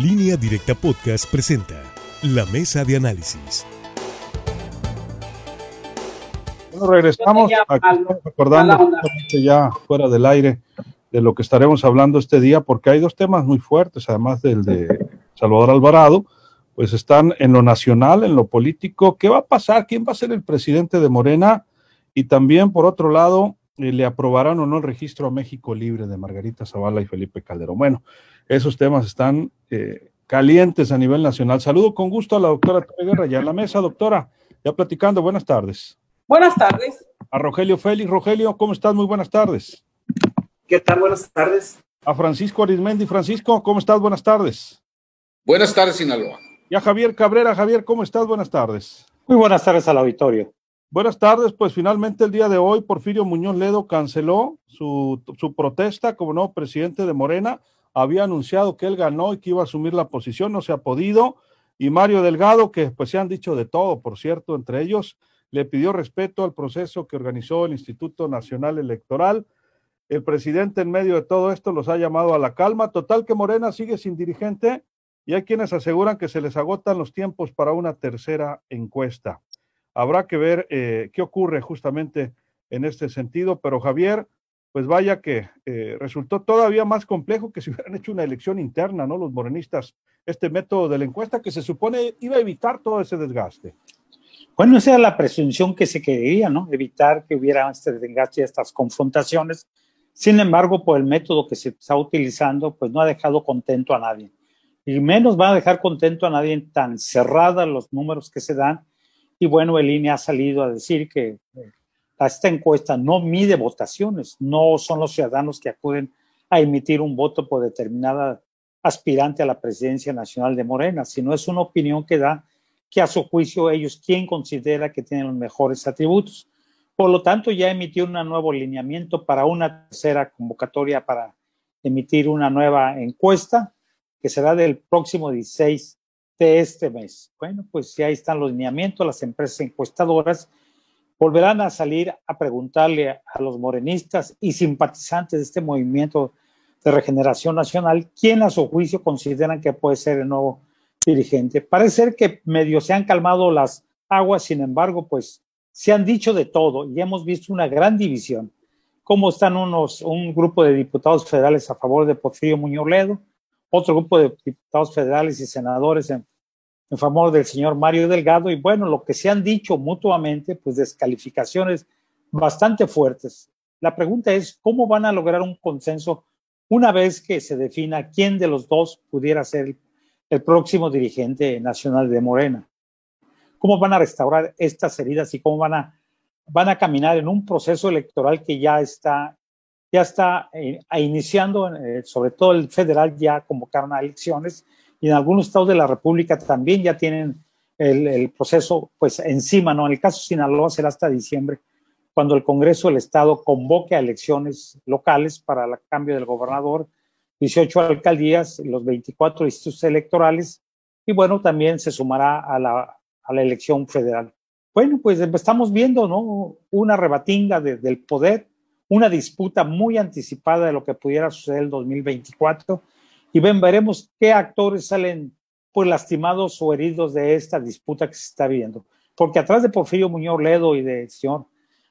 Línea Directa Podcast presenta La Mesa de Análisis. Bueno, regresamos aquí recordando ya fuera del aire de lo que estaremos hablando este día, porque hay dos temas muy fuertes, además del de Salvador Alvarado, pues están en lo nacional, en lo político, ¿qué va a pasar? ¿Quién va a ser el presidente de Morena? Y también, por otro lado, le aprobarán o no el registro a México Libre de Margarita Zavala y Felipe Calderón. Bueno, esos temas están eh, calientes a nivel nacional. Saludo con gusto a la doctora Guerra, ya en la mesa, doctora, ya platicando, buenas tardes. Buenas tardes. A Rogelio Félix. Rogelio, ¿cómo estás? Muy buenas tardes. ¿Qué tal? Buenas tardes. A Francisco Arismendi. Francisco, ¿cómo estás? Buenas tardes. Buenas tardes, Sinaloa. Y a Javier Cabrera. Javier, ¿cómo estás? Buenas tardes. Muy buenas tardes al auditorio. Buenas tardes, pues finalmente el día de hoy Porfirio Muñoz Ledo canceló su, su protesta como nuevo presidente de Morena había anunciado que él ganó y que iba a asumir la posición, no se ha podido. Y Mario Delgado, que pues se han dicho de todo, por cierto, entre ellos, le pidió respeto al proceso que organizó el Instituto Nacional Electoral. El presidente en medio de todo esto los ha llamado a la calma. Total que Morena sigue sin dirigente y hay quienes aseguran que se les agotan los tiempos para una tercera encuesta. Habrá que ver eh, qué ocurre justamente en este sentido, pero Javier, pues vaya que eh, resultó todavía más complejo que si hubieran hecho una elección interna, ¿no? Los morenistas, este método de la encuesta que se supone iba a evitar todo ese desgaste. Bueno, esa era la presunción que se quería, ¿no? Evitar que hubiera este desgaste y estas confrontaciones. Sin embargo, por el método que se está utilizando, pues no ha dejado contento a nadie. Y menos va a dejar contento a nadie tan cerrada los números que se dan. Y bueno, el INE ha salido a decir que eh, esta encuesta no mide votaciones, no son los ciudadanos que acuden a emitir un voto por determinada aspirante a la presidencia nacional de Morena, sino es una opinión que da que a su juicio ellos quien considera que tienen los mejores atributos. Por lo tanto, ya emitió un nuevo lineamiento para una tercera convocatoria para emitir una nueva encuesta que será del próximo 16 de este mes. Bueno, pues ya están los lineamientos, las empresas encuestadoras volverán a salir a preguntarle a los morenistas y simpatizantes de este movimiento de regeneración nacional quién a su juicio consideran que puede ser el nuevo dirigente. Parece que medio se han calmado las aguas, sin embargo, pues se han dicho de todo y hemos visto una gran división. Cómo están unos, un grupo de diputados federales a favor de Porfirio Muñoz Ledo, otro grupo de diputados federales y senadores en en favor del señor Mario Delgado y bueno, lo que se han dicho mutuamente, pues descalificaciones bastante fuertes. La pregunta es, ¿cómo van a lograr un consenso una vez que se defina quién de los dos pudiera ser el próximo dirigente nacional de Morena? ¿Cómo van a restaurar estas heridas y cómo van a, van a caminar en un proceso electoral que ya está, ya está eh, iniciando, eh, sobre todo el federal ya convocaron a elecciones y en algunos estados de la República también ya tienen el, proceso pues encima, ¿no? En el caso de Sinaloa será hasta diciembre, cuando el Congreso del Estado convoque a elecciones locales para el cambio del gobernador, 18 alcaldías, los 24 distritos electorales, y bueno, también se sumará a la, a la elección federal. Bueno, pues estamos viendo, ¿no? Una rebatinga del poder, una disputa muy anticipada de lo que pudiera suceder el 2024 y ven, veremos qué actores salen pues lastimados o heridos de esta disputa que se está viendo. Porque atrás de Porfirio Muñoz Ledo y del señor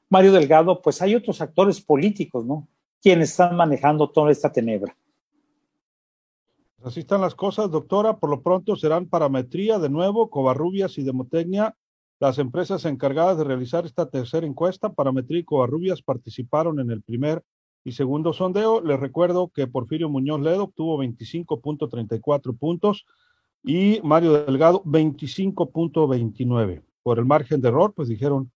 Mario Delgado, pues hay otros actores políticos, ¿no? Quienes están manejando toda esta tenebra. Así están las cosas, doctora. Por lo pronto serán Parametría de nuevo, Covarrubias y Demotecnia las empresas encargadas de realizar esta tercera encuesta. Parametría y Covarrubias participaron en el primer y segundo sondeo. Les recuerdo que Porfirio Muñoz Ledo obtuvo 25.34 puntos y Mario Delgado 25.29. Por el margen de error, pues dijeron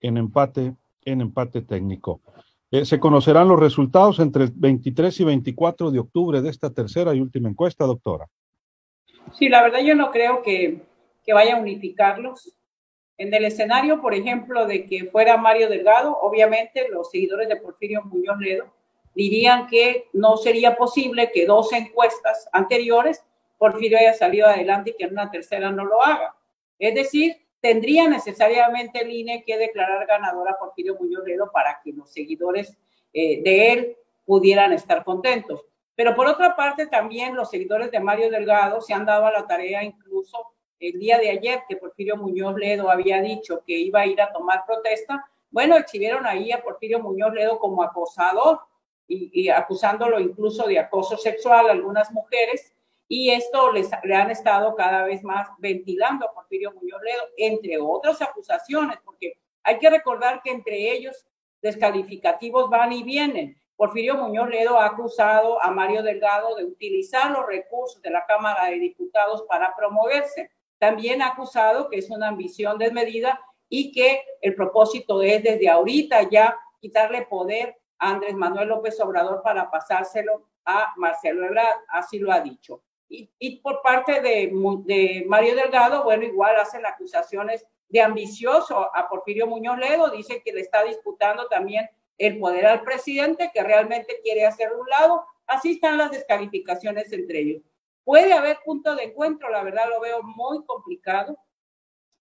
en empate, en empate técnico. Eh, se conocerán los resultados entre el 23 y 24 de octubre de esta tercera y última encuesta, doctora. Sí, la verdad yo no creo que, que vaya a unificarlos. En el escenario, por ejemplo, de que fuera Mario Delgado, obviamente los seguidores de Porfirio Muñoz Ledo dirían que no sería posible que dos encuestas anteriores Porfirio haya salido adelante y que en una tercera no lo haga. Es decir, tendría necesariamente el INE que declarar ganadora a Porfirio Muñoz Ledo para que los seguidores eh, de él pudieran estar contentos. Pero por otra parte, también los seguidores de Mario Delgado se han dado a la tarea incluso el día de ayer que Porfirio Muñoz Ledo había dicho que iba a ir a tomar protesta. Bueno, exhibieron ahí a Porfirio Muñoz Ledo como acosador y, acusándolo incluso de acoso sexual a algunas mujeres. Y esto les, le han estado cada vez más ventilando a Porfirio Muñoz Ledo, entre otras acusaciones, porque hay que recordar que entre ellos descalificativos van y vienen. Porfirio Muñoz Ledo ha acusado a Mario Delgado de utilizar los recursos de la Cámara de Diputados para promoverse. También ha acusado que es una ambición desmedida y que el propósito es desde ahorita ya quitarle poder a Andrés Manuel López Obrador para pasárselo a Marcelo Ebrard, así lo ha dicho. Y, por parte de, de Mario Delgado, bueno, igual hacen acusaciones de ambicioso a Porfirio Muñoz Ledo, dice que le está disputando también el poder al presidente, que realmente quiere hacer un lado. Así están las descalificaciones entre ellos. Puede haber punto de encuentro, la verdad lo veo muy complicado.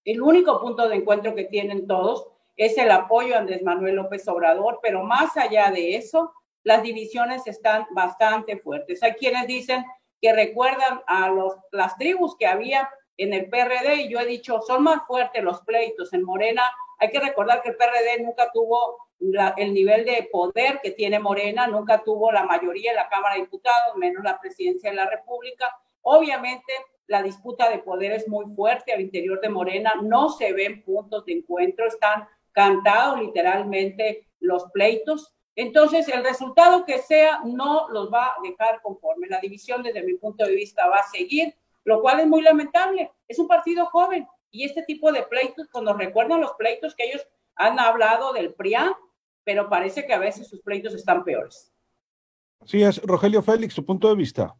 El único punto de encuentro que tienen todos es el apoyo a Andrés Manuel López Obrador, pero más allá de eso, las divisiones están bastante fuertes. Hay quienes dicen que recuerdan a los, las tribus que había en el PRD y yo he dicho, son más fuertes los pleitos en Morena. Hay que recordar que el PRD nunca tuvo el nivel de poder que tiene Morena, nunca tuvo la mayoría en la Cámara de Diputados, menos la presidencia de la República. Obviamente, la disputa de poder es muy fuerte al interior de Morena, no se ven puntos de encuentro, están cantados literalmente los pleitos. Entonces, el resultado que sea no los va a dejar conforme. La división, desde mi punto de vista, va a seguir, lo cual es muy lamentable. Es un partido joven y este tipo de pleitos, cuando recuerdan los pleitos que ellos han hablado del PRIAN, pero parece que a veces sus pleitos están peores. Sí, es Rogelio Félix, su punto de vista.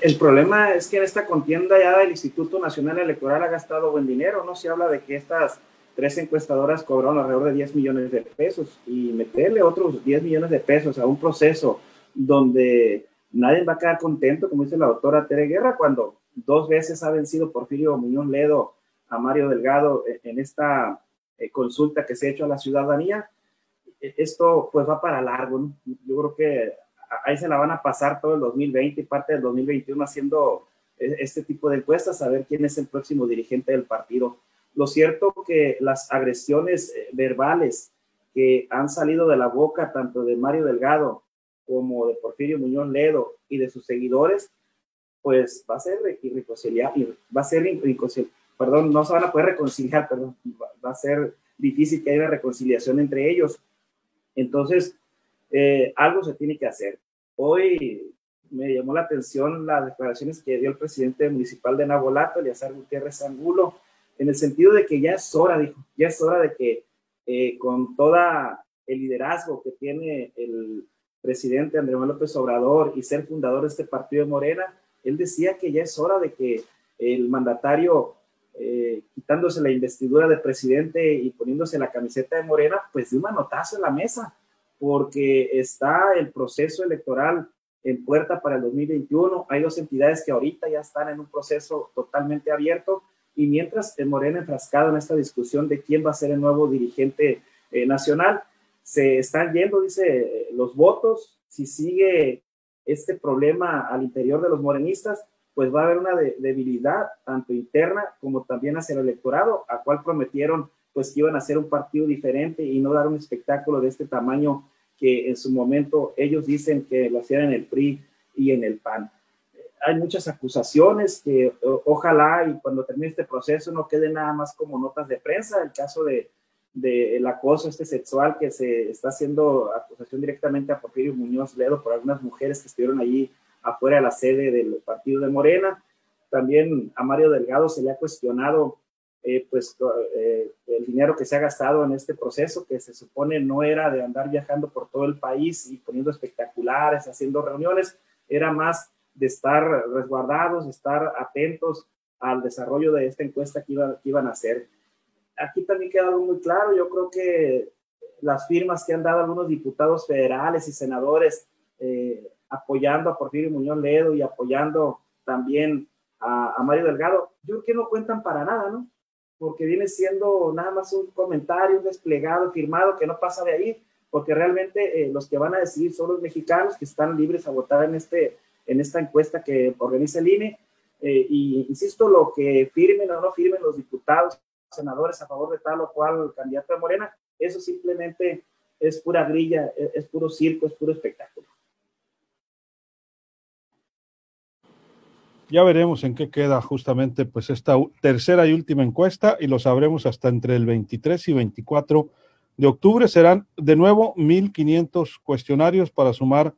El problema es que en esta contienda ya el Instituto Nacional Electoral ha gastado buen dinero, ¿no? Se habla de que estas tres encuestadoras cobraron alrededor de 10 millones de pesos y meterle otros 10 millones de pesos a un proceso donde nadie va a quedar contento, como dice la doctora Tere Guerra, cuando dos veces ha vencido Porfirio Muñoz Ledo a Mario Delgado en esta eh, consulta que se ha hecho a la ciudadanía, e, esto pues va para largo, ¿no? Yo creo que ahí se la van a pasar todo el 2020 y parte del 2021 haciendo e, este tipo de encuestas, a ver quién es el próximo dirigente del partido. Lo cierto que las agresiones eh, verbales que han salido de la boca tanto de Mario Delgado como de Porfirio Muñoz Ledo y de sus seguidores, pues va a ser irreconciliable, va a ser perdón, no se van a poder reconciliar, perdón, va a ser difícil que haya una reconciliación entre ellos. Entonces, eh, algo se tiene que hacer. Hoy me llamó la atención las declaraciones que dio el presidente municipal de Nabolato, Eliazar Gutiérrez Angulo, en el sentido de que ya es hora, dijo, ya es hora de que eh, con toda el liderazgo que tiene el presidente Andrés Manuel López Obrador y ser fundador de este partido de Morena, él decía que ya es hora de que el mandatario eh, quitándose la investidura de presidente y poniéndose la camiseta de Morena, pues de un manotazo en la mesa, porque está el proceso electoral en puerta para el 2021. Hay dos entidades que ahorita ya están en un proceso totalmente abierto y mientras el Morena enfrascado en esta discusión de quién va a ser el nuevo dirigente eh, nacional, se están yendo, dice, los votos. Si sigue este problema al interior de los morenistas, pues va a haber una debilidad tanto interna como también hacia el electorado, a cual prometieron pues que iban a ser un partido diferente y no dar un espectáculo de este tamaño que en su momento ellos dicen que lo hacían en el PRI y en el PAN. Hay muchas acusaciones que ojalá y cuando termine este proceso no quede nada más como notas de prensa, el caso de, de el acoso este sexual que se está haciendo acusación directamente a Porfirio Muñoz Ledo por algunas mujeres que estuvieron allí afuera de la sede del partido de Morena. También a Mario Delgado se le ha cuestionado eh, pues, eh, el dinero que se ha gastado en este proceso, que se supone no era de andar viajando por todo el país y poniendo espectaculares, haciendo reuniones, era más de estar resguardados, de estar atentos al desarrollo de esta encuesta que, iba, que iban a hacer. Aquí también queda algo muy claro, yo creo que las firmas que han dado algunos diputados federales y senadores eh, apoyando a Porfirio Muñoz Ledo y apoyando también a, Mario Delgado, yo creo que no cuentan para nada, ¿no? Porque viene siendo nada más un comentario, un desplegado firmado que no pasa de ahí, porque realmente eh, los que van a decidir son los mexicanos que están libres a votar en, este, en esta encuesta que organiza el INE. Eh, y insisto, lo que firmen o no firmen los diputados, senadores a favor de tal o cual candidato de Morena, eso simplemente es pura grilla, es, es puro circo, es puro espectáculo. Ya veremos en qué queda justamente pues esta tercera y última encuesta y lo sabremos hasta entre el 23 y 24 de octubre. Serán de nuevo 1.500 cuestionarios para sumar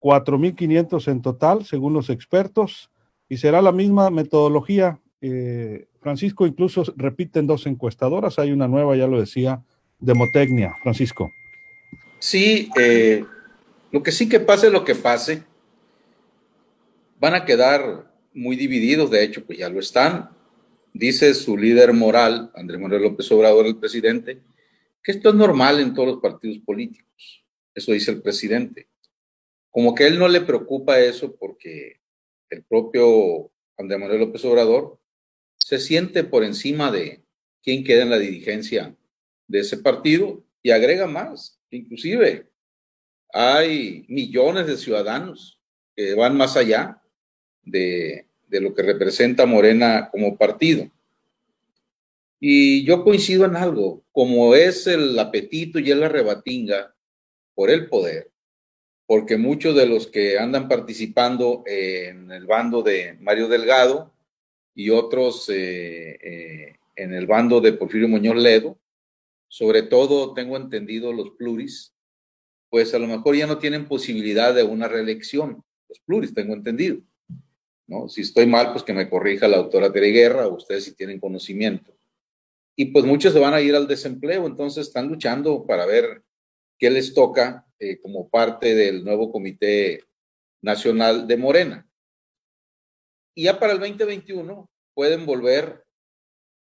4.500 en total, según los expertos, y será la misma metodología. Eh, Francisco, incluso repiten dos encuestadoras, hay una nueva, ya lo decía, Demotecnia. Francisco. Sí, eh, lo que sí que pase lo que pase, van a quedar muy divididos, de hecho, pues ya lo están. Dice su líder moral, Andrés Manuel López Obrador, el presidente, que esto es normal en todos los partidos políticos. Eso dice el presidente. Como que a él no le preocupa eso porque el propio Andrés Manuel López Obrador se siente por encima de quién queda en la dirigencia de ese partido y agrega más. Inclusive hay millones de ciudadanos que van más allá de, lo que representa Morena como partido. Y yo coincido en algo, como es el apetito y es la rebatinga por el poder, porque muchos de los que andan participando en el bando de Mario Delgado y otros eh, eh, en el bando de Porfirio Muñoz Ledo, sobre todo tengo entendido los pluris, pues a lo mejor ya no tienen posibilidad de una reelección, los pluris, tengo entendido. ¿no? Si estoy mal, pues que me corrija la doctora Tere Guerra o ustedes si tienen conocimiento. Y pues muchos se van a ir al desempleo, entonces están luchando para ver qué les toca eh, como parte del nuevo Comité Nacional de Morena. Y ya para el 2021 pueden volver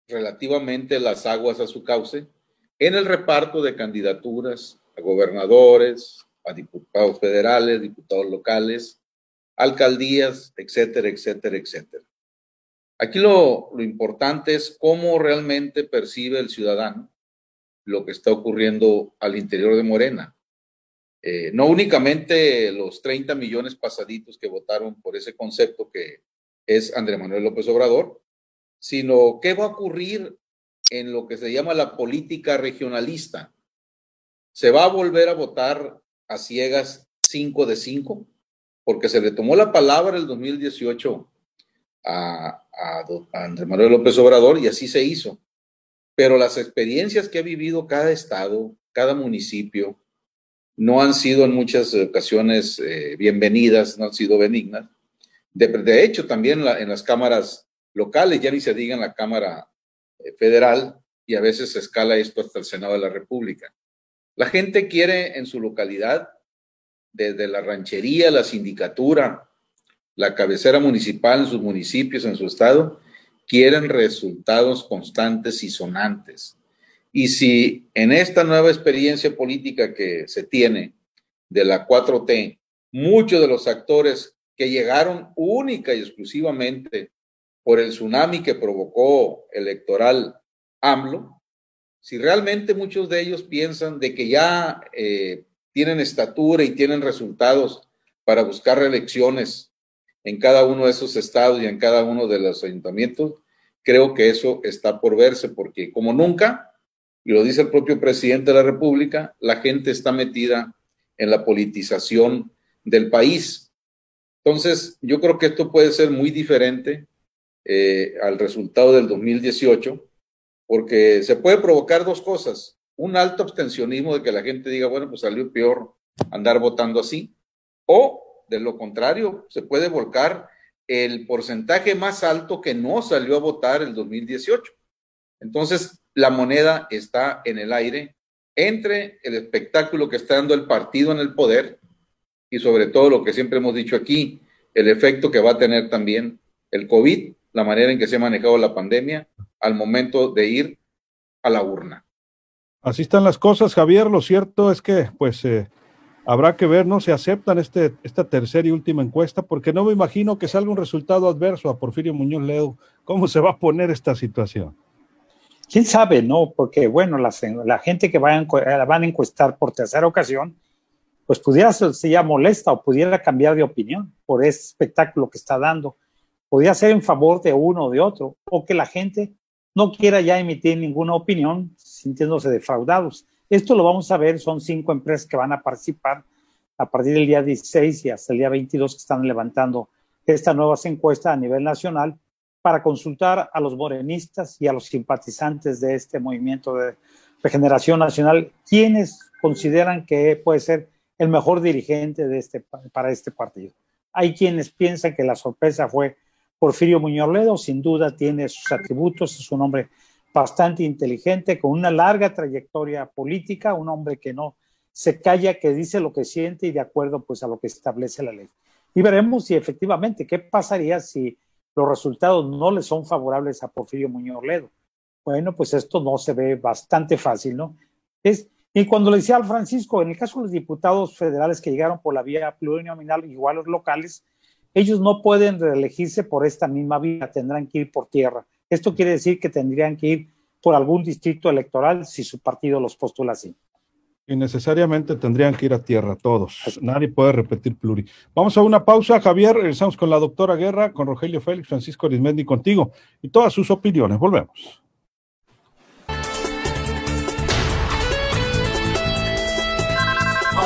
relativamente las aguas a su cauce en el reparto de candidaturas a gobernadores, a diputados federales, diputados locales, alcaldías, etcétera, etcétera, etcétera. Aquí lo, importante es cómo realmente percibe el ciudadano lo que está ocurriendo al interior de Morena. Eh, no únicamente los 30 millones pasaditos que votaron por ese concepto que es Andrés Manuel López Obrador, sino qué va a ocurrir en lo que se llama la política regionalista. ¿Se va a volver a votar a ciegas 5 de 5? porque se le tomó la palabra el 2018 a, Andrés Manuel López Obrador y así se hizo. Pero las experiencias que ha vivido cada estado, cada municipio, no han sido en muchas ocasiones eh, bienvenidas, no han sido benignas. De, hecho, también en las cámaras locales, ya ni se diga en la Cámara eh, Federal, y a veces se escala esto hasta el Senado de la República. La gente quiere en su localidad desde la ranchería, la sindicatura, la cabecera municipal en sus municipios, en su estado, quieren resultados constantes y sonantes. Y si en esta nueva experiencia política que se tiene de la 4T, muchos de los actores que llegaron única y exclusivamente por el tsunami que provocó electoral AMLO, si realmente muchos de ellos piensan de que ya eh, tienen estatura y tienen resultados para buscar reelecciones en cada uno de esos estados y en cada uno de los ayuntamientos, creo que eso está por verse, porque como nunca, y lo dice el propio presidente de la República, la gente está metida en la politización del país. Entonces, yo creo que esto puede ser muy diferente eh, al resultado del 2018, porque se puede provocar dos cosas un alto abstencionismo de que la gente diga, bueno, pues salió peor andar votando así, o de lo contrario, se puede volcar el porcentaje más alto que no salió a votar el 2018. Entonces, la moneda está en el aire entre el espectáculo que está dando el partido en el poder y sobre todo lo que siempre hemos dicho aquí, el efecto que va a tener también el COVID, la manera en que se ha manejado la pandemia al momento de ir a la urna. Así están las cosas, Javier. Lo cierto es que, pues, eh, habrá que ver, ¿no? Se aceptan este, esta tercera y última encuesta, porque no me imagino que salga un resultado adverso a Porfirio Muñoz Ledo. ¿Cómo se va a poner esta situación? quién sabe, ¿no? Porque, bueno, la, la gente que va a, van a encuestar por tercera ocasión, pues pudiera ser ya molesta o pudiera cambiar de opinión por ese espectáculo que está dando. Podría ser en favor de uno o de otro, o que la gente no quiera ya emitir ninguna opinión sintiéndose defraudados. Esto lo vamos a ver, son cinco empresas que van a participar a partir del día 16 y hasta el día 22 que están levantando esta nueva encuesta a nivel nacional para consultar a los morenistas y a los simpatizantes de este movimiento de regeneración nacional, quienes consideran que puede ser el mejor dirigente de este, para este partido. Hay quienes piensan que la sorpresa fue Porfirio Muñoz Ledo, sin duda tiene sus atributos, es un hombre bastante inteligente, con una larga trayectoria política, un hombre que no se calla, que dice lo que siente y de acuerdo pues a lo que establece la ley. Y veremos si efectivamente, ¿qué pasaría si los resultados no le son favorables a Porfirio Muñoz Ledo? Bueno, pues esto no se ve bastante fácil, ¿no? Es, y cuando le decía al Francisco, en el caso de los diputados federales que llegaron por la vía plurinominal, igual los locales, ellos no pueden reelegirse por esta misma vía, tendrán que ir por tierra. Esto quiere decir que tendrían que ir por algún distrito electoral si su partido los postula así. Y necesariamente tendrían que ir a tierra todos. Nadie puede repetir pluri. Vamos a una pausa, Javier. Regresamos con la doctora Guerra, con Rogelio Félix, Francisco Arismendi contigo y todas sus opiniones. Volvemos.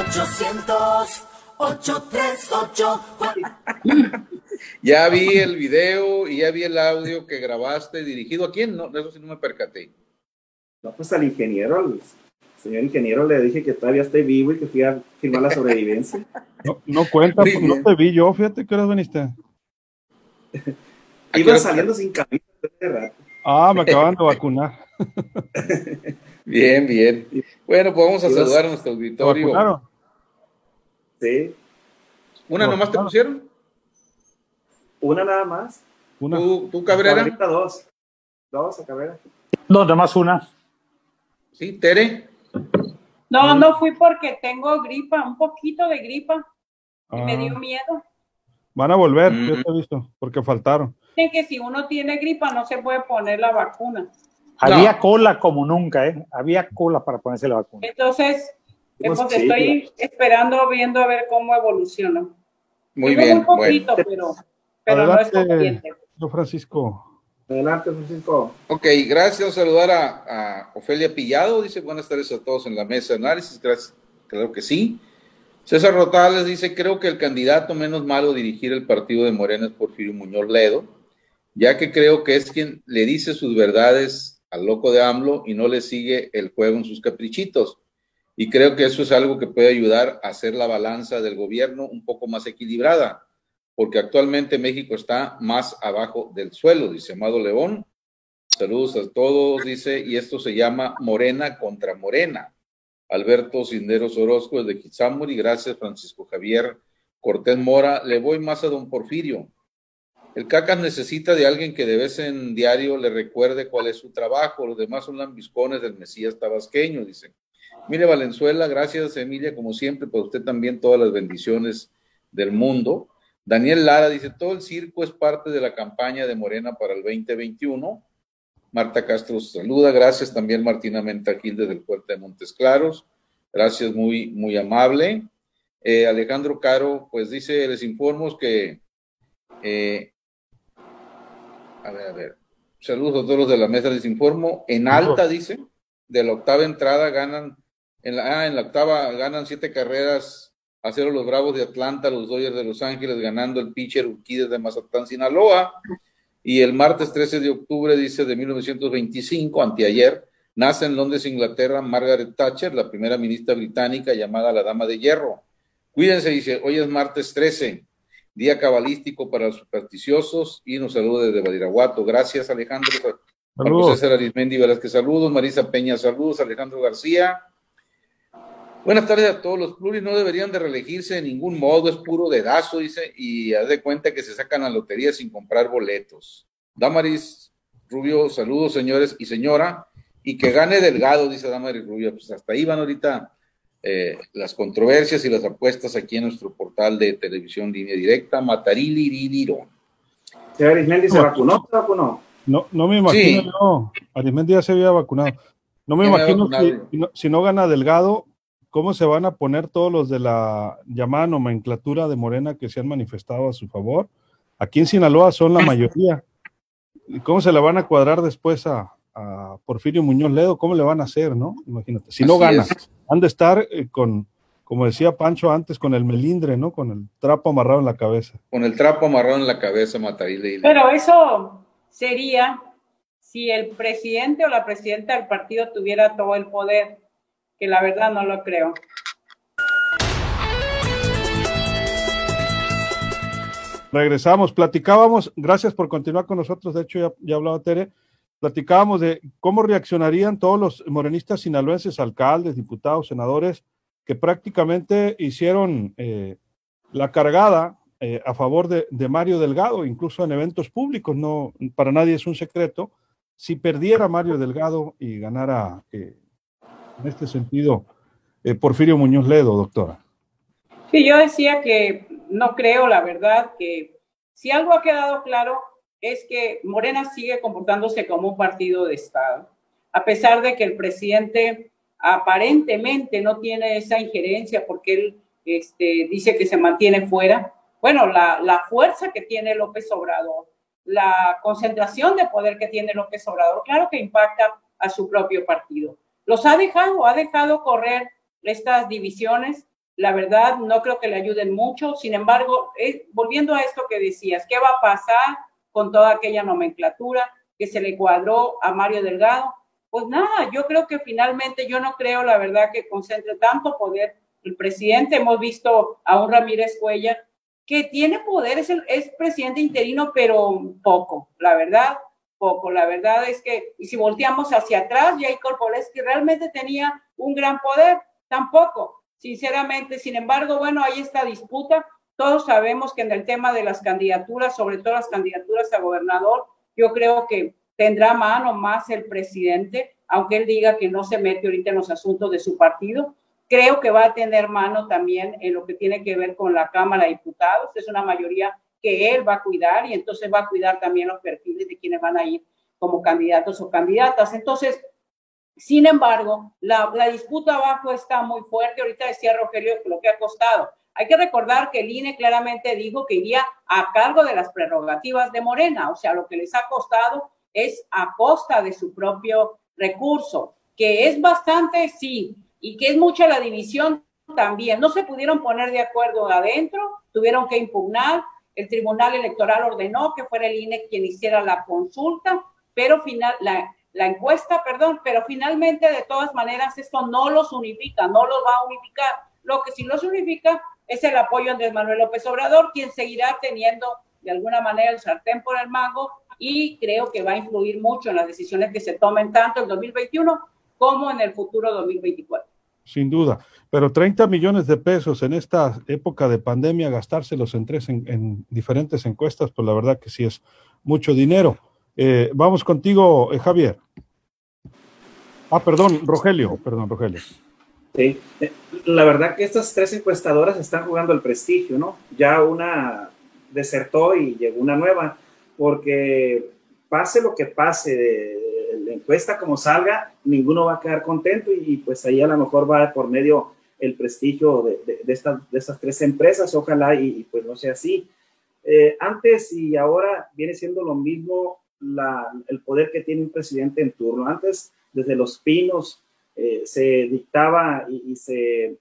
800 838 Ya vi el video y ya vi el audio que grabaste dirigido a quién, no, de eso sí no me percaté. No, pues al ingeniero, al señor ingeniero le dije que todavía estoy vivo y que fui a firmar la sobrevivencia. No, no cuenta, pues, no te vi yo, fíjate que eras veniste. Iba saliendo sin camisa rato. Ah, me acaban de vacunar. bien, bien. Bueno, pues vamos a saludar a nuestro auditorio. Sí. ¿Una nomás te pusieron? Una nada más. Una. ¿Tú, Cabrera? dos. Dos a Cabrera. No, nada más una. Sí, Tere. No, no fui porque tengo gripa, un poquito de gripa. Y me dio ah. miedo. Van a volver, yo te he visto, porque faltaron. Dicen que si uno tiene gripa no se puede poner la vacuna. Había cola como nunca, ¿eh? Había cola para ponerse la vacuna. Entonces, pues estoy esperando, viendo a ver cómo evoluciona. Muy bien. Un poquito, pero, pero no es suficiente. Francisco. Adelante, Francisco. Ok, gracias. Saludar a, Ofelia Pillado. Dice buenas tardes a todos en la mesa de análisis. Gracias. Claro que sí. César Rotales dice, creo que el candidato menos malo a dirigir el partido de Morena es Porfirio Muñoz Ledo, ya que creo que es quien le dice sus verdades al loco de AMLO y no le sigue el juego en sus caprichitos. Y creo que eso es algo que puede ayudar a hacer la balanza del gobierno un poco más equilibrada, porque actualmente México está más abajo del suelo, dice Amado León. Saludos a todos, dice, y esto se llama Morena contra Morena. Alberto Cinderos Orozco de Kizamuri, gracias Francisco Javier Cortés Mora. Le voy más a don Porfirio. El CACAS necesita de alguien que de vez en diario le recuerde cuál es su trabajo. Los demás son lambiscones del Mesías tabasqueño, dice. Mire, Valenzuela, gracias, Emilia, como siempre, para usted también todas las bendiciones del mundo. Daniel Lara dice, todo el circo es parte de la campaña de Morena para el 2021. Marta Castro saluda, gracias también Martina Mentaquil desde el puerto de Montes Claros. Gracias, muy, muy amable. Eh, Alejandro Caro, pues dice, les informo que, eh, a ver, a ver, saludos a todos los de la mesa, les informo, en alta, dice, de la octava entrada ganan en la, ah, en la octava ganan siete carreras a cero los Bravos de Atlanta, los Dodgers de Los Ángeles, ganando el pitcher Urquides de Mazatlán, Sinaloa. Y el martes 13 de octubre, dice, de 1925, anteayer, nace en Londres, Inglaterra, Margaret Thatcher, la primera ministra británica llamada la Dama de Hierro. Cuídense, dice, hoy es martes 13, día cabalístico para los supersticiosos, y nos saluda desde Badiraguato. Gracias, Alejandro. Saludos. César Arismendi Velázquez, saludos. Marisa Peña, saludos. Alejandro García. Buenas tardes a todos. Los pluris no deberían de reelegirse de ningún modo, es puro dedazo, dice, y haz de cuenta que se sacan la lotería sin comprar boletos. Damaris Rubio, saludos señores y señora, y que gane Delgado, dice Damaris Rubio. Pues hasta ahí van ahorita eh, las controversias y las apuestas aquí en nuestro portal de televisión línea directa, Matarili Ridiro. Señor Ismendi, ¿se vacunó? ¿Se vacunó? No, no me imagino, Sí. no. Arismendi ya se había vacunado. No me imagino si, vacunado. si no, si no gana Delgado, cómo se van a poner todos los de la llamada nomenclatura de Morena que se han manifestado a su favor. Aquí en Sinaloa son la mayoría. ¿Y cómo se le van a cuadrar después a, a Porfirio Muñoz Ledo? ¿Cómo le van a hacer, no? Imagínate. Si no Así gana, es. han de estar eh, con, como decía Pancho antes, con el melindre, ¿no? Con el trapo amarrado en la cabeza. Con el trapo amarrado en la cabeza, Matarile. Pero eso sería si el presidente o la presidenta del partido tuviera todo el poder, que la verdad no lo creo. Regresamos, platicábamos, gracias por continuar con nosotros, de hecho ya, ya hablaba Tere, platicábamos de cómo reaccionarían todos los morenistas sinaloenses, alcaldes, diputados, senadores, que prácticamente hicieron eh, la cargada eh, a favor de, Mario Delgado, incluso en eventos públicos, no para nadie es un secreto, si perdiera Mario Delgado y ganara, eh, en este sentido, eh, Porfirio Muñoz Ledo, doctora. Sí, yo decía que no creo, la verdad, que si algo ha quedado claro es que Morena sigue comportándose como un partido de Estado, a pesar de que el presidente aparentemente no tiene esa injerencia porque él este, dice que se mantiene fuera. Bueno, la, la fuerza que tiene López Obrador, la concentración de poder que tiene López Obrador, claro que impacta a su propio partido. Los ha dejado, ha dejado correr estas divisiones la verdad no creo que le ayuden mucho. Sin embargo, eh, volviendo a esto que decías, ¿qué va a pasar con toda aquella nomenclatura que se le cuadró a Mario Delgado? Pues nada, yo creo que finalmente yo no creo, la verdad, que concentre tanto poder el presidente. Hemos visto a un Ramírez Cuellar que tiene poder, es, el, es presidente interino, pero poco, la verdad, poco. La verdad es que, y si volteamos hacia atrás, Jacob Poleski realmente tenía un gran poder, tampoco sinceramente. Sin embargo, bueno, hay esta disputa. Todos sabemos que en el tema de las candidaturas, sobre todo las candidaturas a gobernador, yo creo que tendrá mano más el presidente, aunque él diga que no se mete ahorita en los asuntos de su partido. Creo que va a tener mano también en lo que tiene que ver con la Cámara de Diputados. Es una mayoría que él va a cuidar y entonces va a cuidar también los perfiles de quienes van a ir como candidatos o candidatas. Entonces, sin embargo, la, la, disputa abajo está muy fuerte. Ahorita decía Rogelio lo que ha costado. Hay que recordar que el INE claramente dijo que iría a cargo de las prerrogativas de Morena. O sea, lo que les ha costado es a costa de su propio recurso, que es bastante, sí, y que es mucha la división también. No se pudieron poner de acuerdo adentro, tuvieron que impugnar. El Tribunal Electoral ordenó que fuera el INE quien hiciera la consulta, pero final, la, encuesta, perdón, pero finalmente de todas maneras esto no los unifica, no los va a unificar. Lo que sí los unifica es el apoyo de Manuel López Obrador, quien seguirá teniendo de alguna manera el sartén por el mango y creo que va a influir mucho en las decisiones que se tomen tanto en 2021 como en el futuro 2024. Sin duda, pero 30 millones de pesos en esta época de pandemia, gastárselos en tres en, en diferentes encuestas, pues la verdad que sí es mucho dinero. Eh, vamos contigo, eh, Javier. Ah, perdón, Rogelio, perdón, Rogelio. Sí, la verdad que estas tres encuestadoras están jugando el prestigio, ¿no? Ya una desertó y llegó una nueva, porque pase lo que pase de la encuesta como salga, ninguno va a quedar contento y pues ahí a lo mejor va por medio el prestigio de, de, de, estas, de estas tres empresas, ojalá y, pues no sea así. Eh, antes y ahora viene siendo lo mismo la, el poder que tiene un presidente en turno. Antes, desde los pinos, eh, se dictaba y, y se,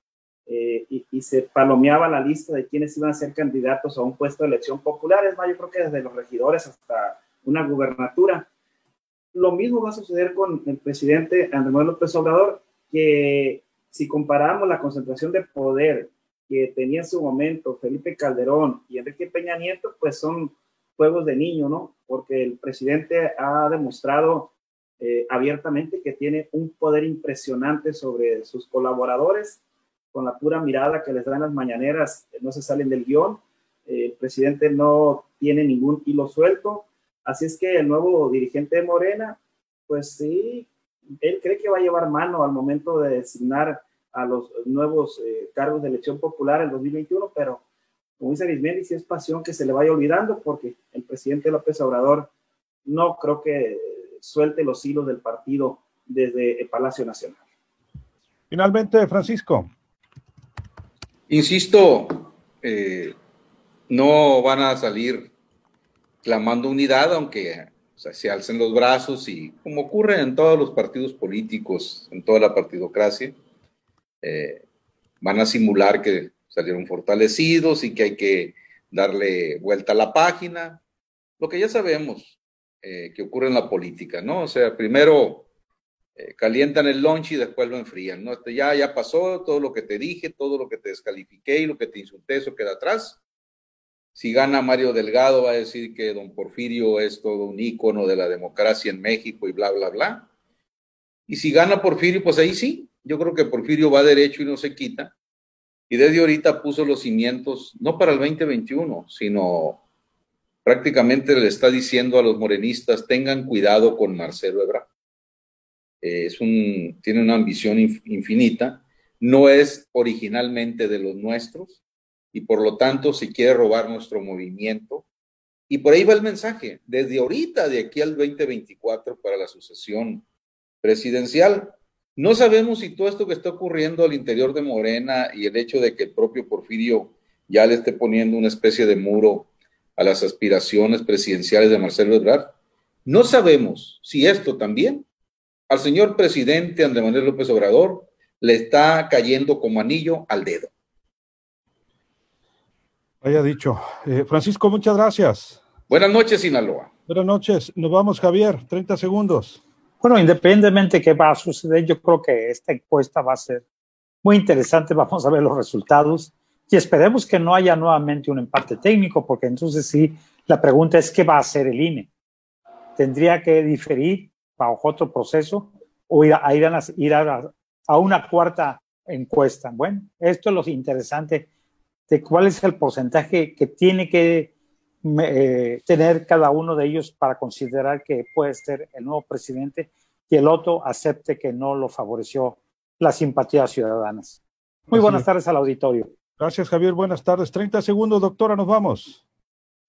eh, y, y, se palomeaba la lista de quienes iban a ser candidatos a un puesto de elección popular. Es más, yo creo que desde los regidores hasta una gubernatura. Lo mismo va a suceder con el presidente Andrés Manuel López Obrador, que si comparamos la concentración de poder que tenía en su momento Felipe Calderón y Enrique Peña Nieto, pues son juegos de niño, ¿no? Porque el presidente ha demostrado eh, abiertamente que tiene un poder impresionante sobre sus colaboradores, con la pura mirada que les dan las mañaneras, eh, no se salen del guion, eh, el presidente no tiene ningún hilo suelto, así es que el nuevo dirigente de Morena, pues sí, él cree que va a llevar mano al momento de designar a los nuevos eh, cargos de elección popular en 2021, pero como dice Arismendi, si es pasión que se le vaya olvidando, porque el presidente López Obrador no creo que suelte los hilos del partido desde el Palacio Nacional. Finalmente, Francisco. Insisto, eh, no van a salir clamando unidad, aunque se alcen los brazos y como ocurre en todos los partidos políticos, en toda la partidocracia, eh, van a simular que salieron fortalecidos y que hay que darle vuelta a la página, lo que ya sabemos eh, que ocurre en la política, ¿no? O sea, primero eh, calientan el lunch y después lo enfrían, ¿no? Este, ya, ya pasó todo lo que te dije, todo lo que te descalifiqué y lo que te insulté, eso queda atrás. Si gana Mario Delgado, va a decir que don Porfirio es todo un ícono de la democracia en México y bla, bla, bla. Y si gana Porfirio, pues ahí sí, yo creo que Porfirio va derecho y no se quita. Y desde ahorita puso los cimientos, no para el 2021, sino prácticamente le está diciendo a los morenistas, tengan cuidado con Marcelo Ebrard. Eh, es un, tiene una ambición infinita, no es originalmente de los nuestros y por lo tanto se quiere robar nuestro movimiento. Y por ahí va el mensaje, desde ahorita, de aquí al 2024 para la sucesión presidencial, no sabemos si todo esto que está ocurriendo al interior de Morena y el hecho de que el propio Porfirio ya le esté poniendo una especie de muro a las aspiraciones presidenciales de Marcelo Ebrard, no sabemos si esto también al señor presidente Andrés Manuel López Obrador le está cayendo como anillo al dedo. Haya dicho. Eh, Francisco, muchas gracias. Buenas noches, Sinaloa. Buenas noches. Nos vamos, Javier. 30 segundos. Bueno, independientemente de qué va a suceder, yo creo que esta encuesta va a ser muy interesante. Vamos a ver los resultados y esperemos que no haya nuevamente un empate técnico, porque entonces sí, la pregunta es qué va a hacer el INE. ¿Tendría que diferir bajo otro proceso o ir a, ir a, ir a, a una cuarta encuesta? Bueno, esto es lo interesante de cuál es el porcentaje que tiene que eh, tener cada uno de ellos para considerar que puede ser el nuevo presidente y el otro acepte que no lo favoreció las simpatías ciudadanas. Muy buenas tardes al auditorio. Gracias, Javier. Buenas tardes. 30 segundos, doctora, nos vamos.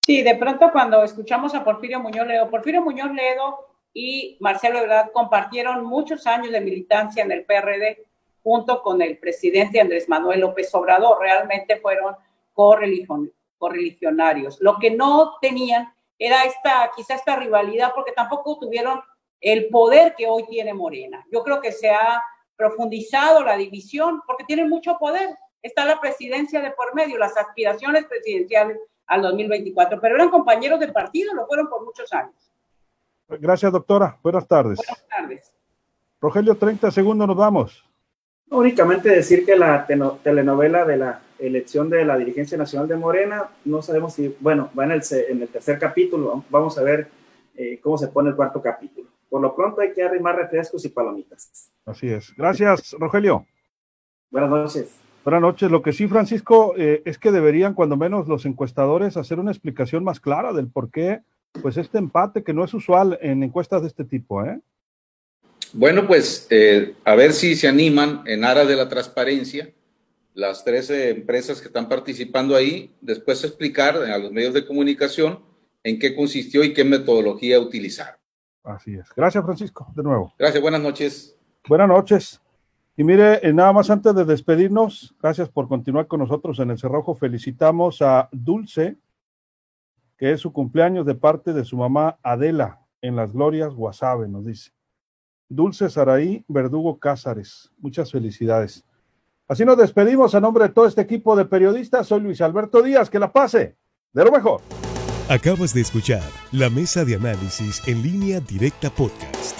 Sí, de pronto cuando escuchamos a Porfirio Muñoz Ledo, Porfirio Muñoz Ledo y Marcelo Ebrard compartieron muchos años de militancia en el PRD junto con el presidente Andrés Manuel López Obrador. Realmente fueron correligionarios correligionarios. Lo que no tenían era esta, quizá esta rivalidad, porque tampoco tuvieron el poder que hoy tiene Morena. Yo creo que se ha profundizado la división porque tienen mucho poder. Está la presidencia de por medio, las aspiraciones presidenciales al 2024, pero eran compañeros de partido, lo fueron por muchos años. Gracias, doctora. Buenas tardes. Buenas tardes. Rogelio, 30 segundos, nos vamos. Únicamente decir que la telenovela de la elección de la dirigencia nacional de Morena, no sabemos si, bueno, va en el, en el tercer capítulo, vamos a ver eh, cómo se pone el cuarto capítulo. Por lo pronto hay que arrimar refrescos y palomitas. Así es. Gracias, Rogelio. Buenas noches. Buenas noches. Lo que sí, Francisco, eh, es que deberían, cuando menos los encuestadores, hacer una explicación más clara del por qué, pues este empate que no es usual en encuestas de este tipo, ¿eh? Bueno, pues eh, a ver si se animan en aras de la transparencia las 13 empresas que están participando ahí, después explicar a los medios de comunicación en qué consistió y qué metodología utilizar. Así es. Gracias, Francisco, de nuevo. Gracias, buenas noches. Buenas noches. Y mire, eh, nada más antes de despedirnos, gracias por continuar con nosotros en el Cerrojo. Felicitamos a Dulce, que es su cumpleaños de parte de su mamá Adela, en las Glorias Guasave, nos dice. Dulce Saraí Verdugo Cázares. Muchas felicidades. Así nos despedimos a nombre de todo este equipo de periodistas. Soy Luis Alberto Díaz. Que la pase de lo mejor. Acabas de escuchar la mesa de análisis en línea directa podcast.